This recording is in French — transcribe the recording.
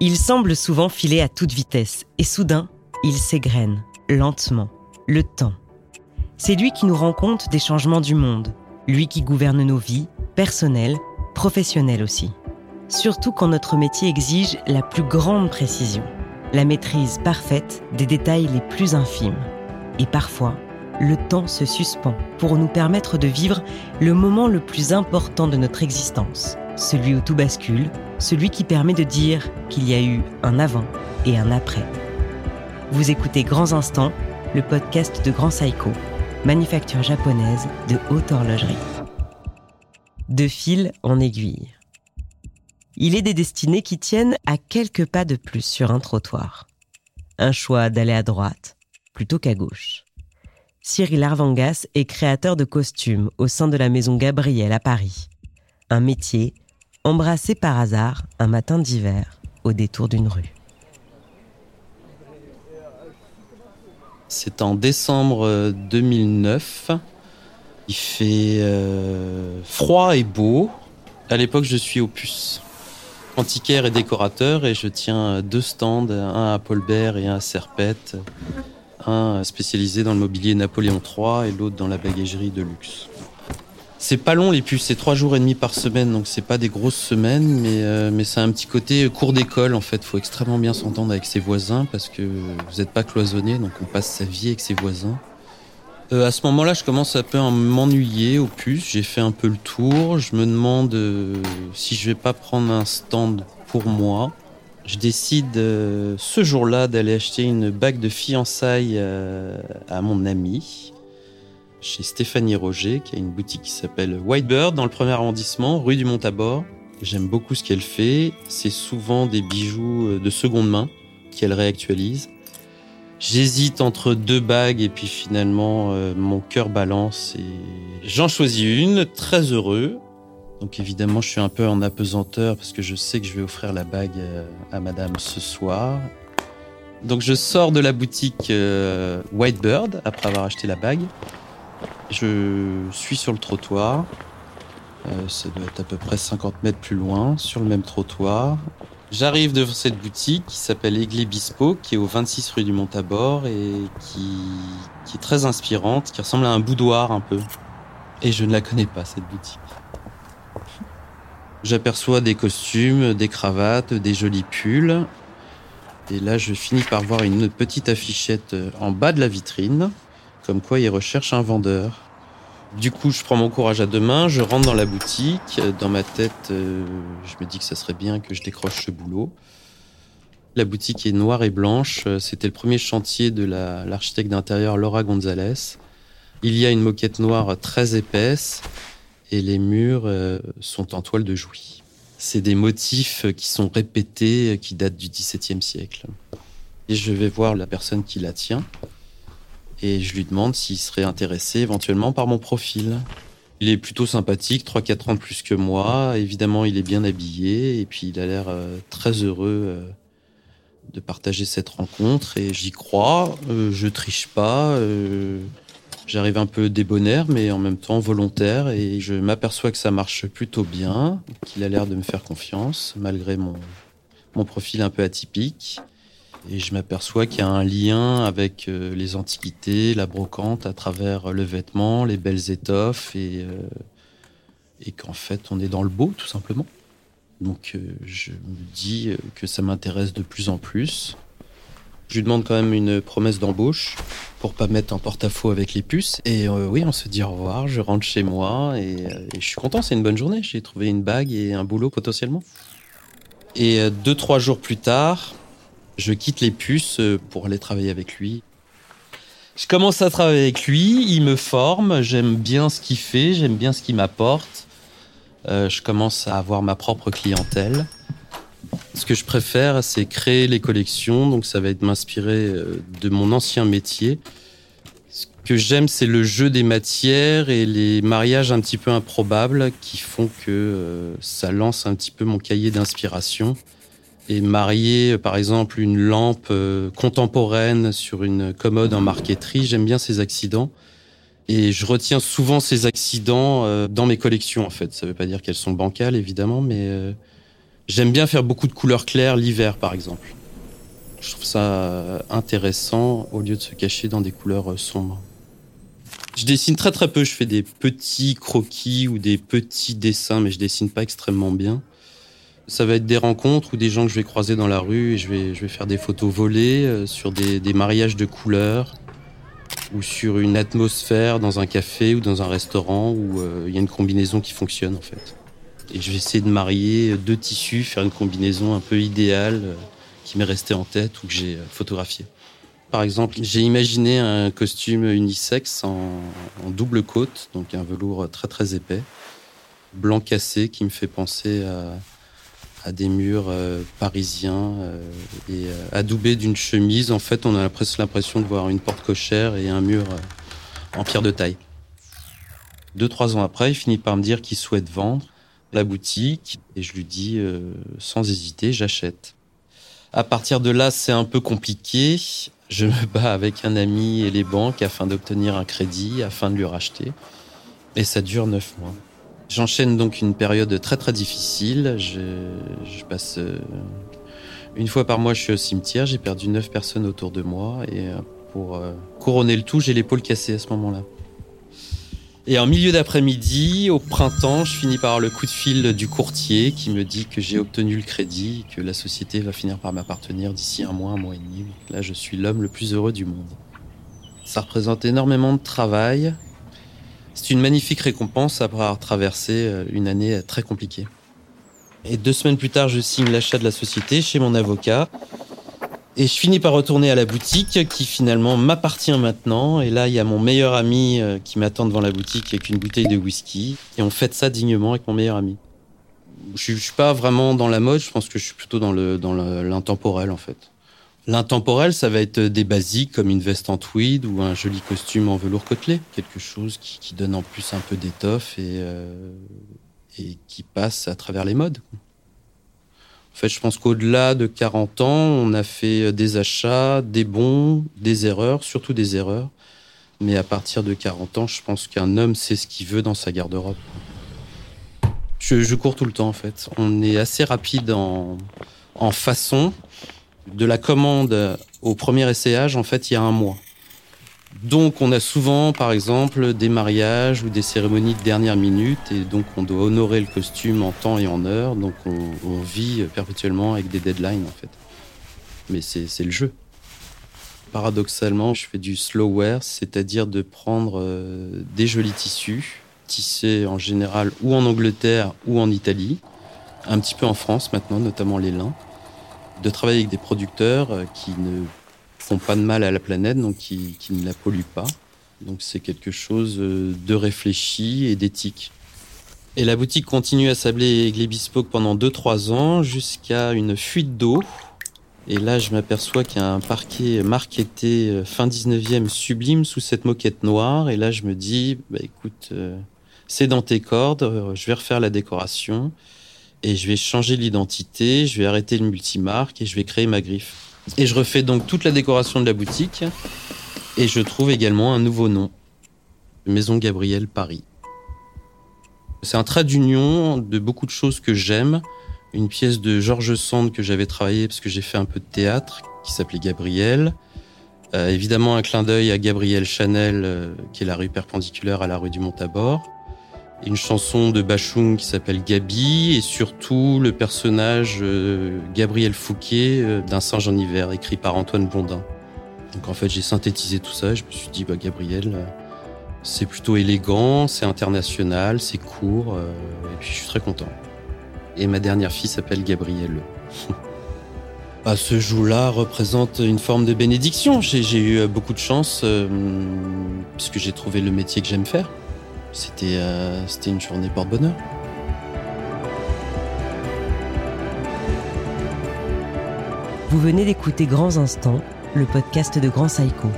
Il semble souvent filer à toute vitesse et soudain, il s'égrène, lentement, le temps. C'est lui qui nous rend compte des changements du monde, lui qui gouverne nos vies, personnelles, professionnelles aussi. Surtout quand notre métier exige la plus grande précision, la maîtrise parfaite des détails les plus infimes. Et parfois, le temps se suspend pour nous permettre de vivre le moment le plus important de notre existence, celui où tout bascule, celui qui permet de dire qu'il y a eu un avant et un après. Vous écoutez Grands Instants, le podcast de Grand Saiko, manufacture japonaise de haute horlogerie. De fil en aiguille. Il est des destinées qui tiennent à quelques pas de plus sur un trottoir. Un choix d'aller à droite plutôt qu'à gauche. Cyril Arvangas est créateur de costumes au sein de la maison Gabriel à Paris. Un métier embrassé par hasard un matin d'hiver au détour d'une rue. C'est en décembre 2009. Il fait euh, froid et beau. À l'époque, je suis au puce. Antiquaire et décorateur et je tiens deux stands, un à Paulbert et un à Serpette un spécialisé dans le mobilier Napoléon III et l'autre dans la bagagerie de luxe. C'est pas long les puces, c'est trois jours et demi par semaine, donc c'est pas des grosses semaines, mais, euh, mais c'est un petit côté cours d'école en fait. Faut extrêmement bien s'entendre avec ses voisins parce que vous n'êtes pas cloisonné, donc on passe sa vie avec ses voisins. Euh, à ce moment-là, je commence un peu à m'ennuyer aux puces. J'ai fait un peu le tour. Je me demande euh, si je vais pas prendre un stand pour moi je décide ce jour-là d'aller acheter une bague de fiançailles à mon ami, chez Stéphanie Roger, qui a une boutique qui s'appelle Whitebird dans le premier arrondissement, rue du Montabor. J'aime beaucoup ce qu'elle fait. C'est souvent des bijoux euh, de seconde main qu'elle réactualise. J'hésite entre deux bagues et puis finalement mon cœur balance et j'en choisis une, très heureux. Donc évidemment, je suis un peu en apesanteur parce que je sais que je vais offrir la bague euh, à madame ce soir. Donc je sors de la boutique euh, Whitebird après avoir acheté la bague. Je suis sur le trottoir. Euh, ça doit être à peu près 50 mètres plus loin, sur le même trottoir. J'arrive devant cette boutique qui s'appelle Aiglé Bispo, qui est au 26 rue du Montabor et qui, est très inspirante, qui ressemble à un boudoir un peu. Et je ne la connais pas, cette boutique. J'aperçois des costumes, des cravates, des jolis pulls. Et là, je finis par voir une petite affichette en bas de la vitrine, comme quoi ils recherchent un vendeur. Du coup, je prends mon courage à deux mains, je rentre dans la boutique. Dans ma tête, euh, je me dis que ça serait bien que je décroche ce boulot. La boutique est noire et blanche. C'était le premier chantier de l'architecte d'intérieur Laura Gonzalez. Il y a une moquette noire très épaisse et les murs euh, sont en toile de jouy. C'est des motifs qui sont répétés, qui datent du XVIIe siècle. Et je vais voir la personne qui la tient et je lui demande s'il serait intéressé éventuellement par mon profil. Il est plutôt sympathique, 3-4 ans plus que moi. Évidemment, il est bien habillé et puis il a l'air euh, très heureux euh, de partager cette rencontre et j'y crois. je triche pas. J'arrive un peu débonnaire, mais en même temps volontaire, et je m'aperçois que ça marche plutôt bien, qu'il a l'air de me faire confiance, malgré mon profil un peu atypique. Et je m'aperçois qu'il y a un lien avec euh, les antiquités, la brocante, à travers le vêtement, les belles étoffes, et, euh, et qu'en fait, on est dans le beau, tout simplement. Donc, euh, je me dis que ça m'intéresse de plus en plus. Je lui demande quand même une promesse d'embauche pour pas mettre en porte-à-faux avec les puces. Et euh, oui, on se dit au revoir, je rentre chez moi et, euh, je suis content, c'est une bonne journée. J'ai trouvé une bague et un boulot potentiellement. Et euh, deux, trois jours plus tard, je quitte les puces pour aller travailler avec lui. Je commence à travailler avec lui, il me forme, j'aime bien ce qu'il fait, j'aime bien ce qu'il m'apporte. je commence à avoir ma propre clientèle. Ce que je préfère, c'est créer les collections. Donc, ça va être m'inspirer euh, de mon ancien métier. Ce que j'aime, c'est le jeu des matières et les mariages un petit peu improbables qui font que euh, ça lance un petit peu mon cahier d'inspiration. Et marier, par exemple, une lampe euh, contemporaine sur une commode en marqueterie, j'aime bien ces accidents. Et je retiens souvent ces accidents dans mes collections, en fait. Ça ne veut pas dire qu'elles sont bancales, évidemment, mais J'aime bien faire beaucoup de couleurs claires l'hiver, par exemple. Je trouve ça intéressant au lieu de se cacher dans des couleurs sombres. Je dessine très très peu. Je fais des petits croquis ou des petits dessins, mais je dessine pas extrêmement bien. Ça va être des rencontres ou des gens que je vais croiser dans la rue et je vais, je vais faire des photos volées euh, sur des, des mariages de couleurs ou sur une atmosphère dans un café ou dans un restaurant où euh, il y a une combinaison qui fonctionne en fait. Et je vais essayer de marier deux tissus, faire une combinaison un peu idéale euh, qui m'est restée en tête ou que j'ai photographié. Par exemple, j'ai imaginé un costume unisexe en, double côte, donc un velours très très épais, blanc cassé, qui me fait penser à, des murs euh, parisiens euh, et euh, adoubé d'une chemise. En fait, on a presque l'impression de voir une porte cochère et un mur en pierre de taille. Deux, trois ans après, il finit par me dire qu'il souhaite vendre la boutique et je lui dis sans hésiter, j'achète. À partir de là, c'est un peu compliqué. Je me bats avec un ami et les banques afin d'obtenir un crédit, afin de lui racheter. Et ça dure neuf mois. J'enchaîne donc une période très très difficile. Je, passe euh, une fois par mois, je suis au cimetière. J'ai perdu neuf personnes autour de moi et euh, pour euh, couronner le tout, j'ai l'épaule cassée à ce moment-là. Et en milieu d'après-midi, au printemps, je finis par le coup de fil du courtier qui me dit que j'ai obtenu le crédit, que la société va finir par m'appartenir d'ici un mois, un mois et demi. Là, je suis l'homme le plus heureux du monde. Ça représente énormément de travail. C'est une magnifique récompense après avoir traversé euh, une année très compliquée. Et deux semaines plus tard, je signe l'achat de la société chez mon avocat. Et je finis par retourner à la boutique qui finalement m'appartient maintenant. Et là, il y a mon meilleur ami euh, qui m'attend devant la boutique avec une bouteille de whisky. Et on fête ça dignement avec mon meilleur ami. Je, suis pas vraiment dans la mode, je pense que je suis plutôt dans le dans l'intemporel en fait. L'intemporel, ça va être des basiques comme une veste en tweed ou un joli costume en velours côtelé. Quelque chose qui, donne en plus un peu d'étoffe et, euh, et qui passe à travers les modes. En fait, je pense qu'au-delà de 40 ans, on a fait des achats, des bons, des erreurs, surtout des erreurs. Mais à partir de 40 ans, je pense qu'un homme sait ce qu'il veut dans sa garde-robe. Je, cours tout le temps, en fait. On est assez rapide en, en façon. De la commande au premier essayage, en fait, il y a un mois. Donc on a souvent, par exemple, des mariages ou des cérémonies de dernière minute et donc on doit honorer le costume en temps et en heure. Donc on, vit perpétuellement avec des deadlines en fait. Mais c'est le jeu. Paradoxalement, je fais du slow wear, c'est-à-dire de prendre euh, des jolis tissus, tissés en général ou en Angleterre ou en Italie, un petit peu en France maintenant, notamment les lins, de travailler avec des producteurs euh, qui ne font pas de mal à la planète, donc qui, ne la polluent pas. Donc c'est quelque chose euh, de réfléchi et d'éthique. Et la boutique continue à sabler Aigley Bespoke pendant 2-3 ans jusqu'à une fuite d'eau. Et là, je m'aperçois qu'il y a un parquet marqueté euh, fin 19e sublime sous cette moquette noire. Et là, je me dis, bah écoute, c'est dans tes cordes, je vais refaire la décoration et je vais changer l'identité, je vais arrêter le multimarque et je vais créer ma griffe. Et je refais donc toute la décoration de la boutique. Et je trouve également un nouveau nom. Maison Gabriel Paris. C'est un trait d'union de beaucoup de choses que j'aime. Une pièce de Georges Sand que j'avais travaillé parce que j'ai fait un peu de théâtre, qui s'appelait Gabriel. Euh, évidemment un clin d'œil à Gabriel Chanel, euh, qui est la rue perpendiculaire à la rue du Montabor une chanson de Bachung qui s'appelle Gabi et surtout le personnage euh, Gabriel Fouquet euh, d'un singe en hiver écrit par Antoine Blondin. Donc en fait j'ai synthétisé tout ça et je me suis dit bah Gabriel euh, c'est plutôt élégant, c'est international, c'est court et puis je suis très content. Et ma dernière fille s'appelle Gabrielle. bah, ce jour-là représente une forme de bénédiction. J'ai eu beaucoup de chance puisque j'ai trouvé le métier que j'aime faire. Euh, c'était une journée porte-bonheur. Vous venez d'écouter Grands Instants, le podcast de Grand Psycho.